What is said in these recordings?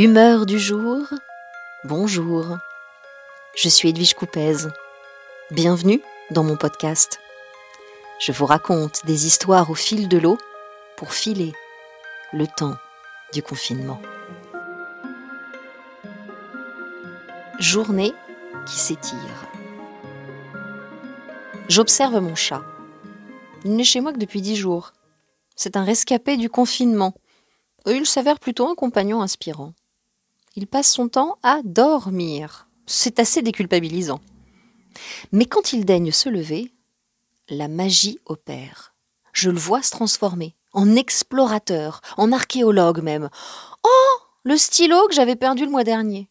Humeur du jour, bonjour. Je suis Edwige Coupez. Bienvenue dans mon podcast. Je vous raconte des histoires au fil de l'eau pour filer le temps du confinement. Journée qui s'étire. J'observe mon chat. Il n'est chez moi que depuis dix jours. C'est un rescapé du confinement. Il s'avère plutôt un compagnon inspirant il passe son temps à dormir. C'est assez déculpabilisant. Mais quand il daigne se lever, la magie opère. Je le vois se transformer en explorateur, en archéologue même. Oh Le stylo que j'avais perdu le mois dernier.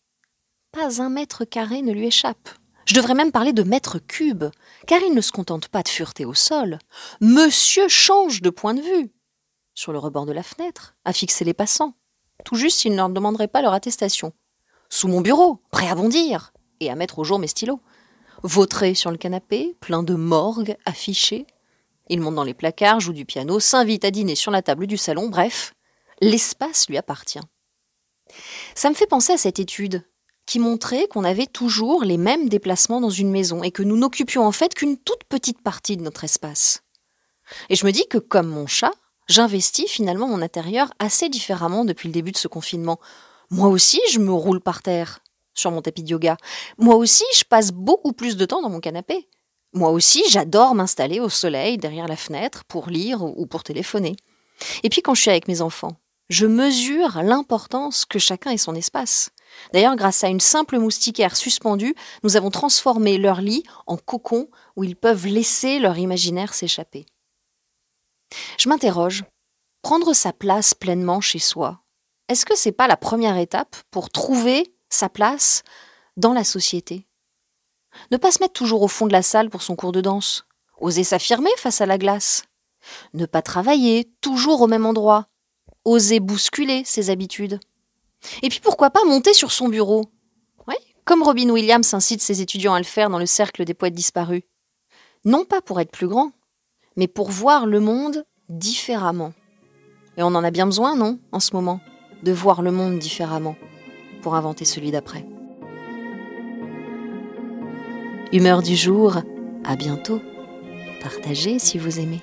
Pas un mètre carré ne lui échappe. Je devrais même parler de mètre cube, car il ne se contente pas de fureter au sol. Monsieur change de point de vue. Sur le rebord de la fenêtre, à fixer les passants tout juste s'ils ne leur demanderaient pas leur attestation. Sous mon bureau, prêt à bondir et à mettre au jour mes stylos. Vautré sur le canapé, plein de morgue affichés. Il monte dans les placards, joue du piano, s'invite à dîner sur la table du salon, bref, l'espace lui appartient. Ça me fait penser à cette étude qui montrait qu'on avait toujours les mêmes déplacements dans une maison et que nous n'occupions en fait qu'une toute petite partie de notre espace. Et je me dis que comme mon chat, j'investis finalement mon intérieur assez différemment depuis le début de ce confinement. Moi aussi, je me roule par terre sur mon tapis de yoga. Moi aussi, je passe beaucoup plus de temps dans mon canapé. Moi aussi, j'adore m'installer au soleil derrière la fenêtre pour lire ou pour téléphoner. Et puis quand je suis avec mes enfants, je mesure l'importance que chacun ait son espace. D'ailleurs, grâce à une simple moustiquaire suspendue, nous avons transformé leur lit en cocon où ils peuvent laisser leur imaginaire s'échapper. Je m'interroge. Prendre sa place pleinement chez soi, est-ce que c'est pas la première étape pour trouver sa place dans la société? Ne pas se mettre toujours au fond de la salle pour son cours de danse, oser s'affirmer face à la glace, ne pas travailler toujours au même endroit, oser bousculer ses habitudes. Et puis pourquoi pas monter sur son bureau? Oui, comme Robin Williams incite ses étudiants à le faire dans le cercle des poètes disparus. Non pas pour être plus grand, mais pour voir le monde différemment. Et on en a bien besoin, non, en ce moment, de voir le monde différemment pour inventer celui d'après. Humeur du jour, à bientôt. Partagez si vous aimez.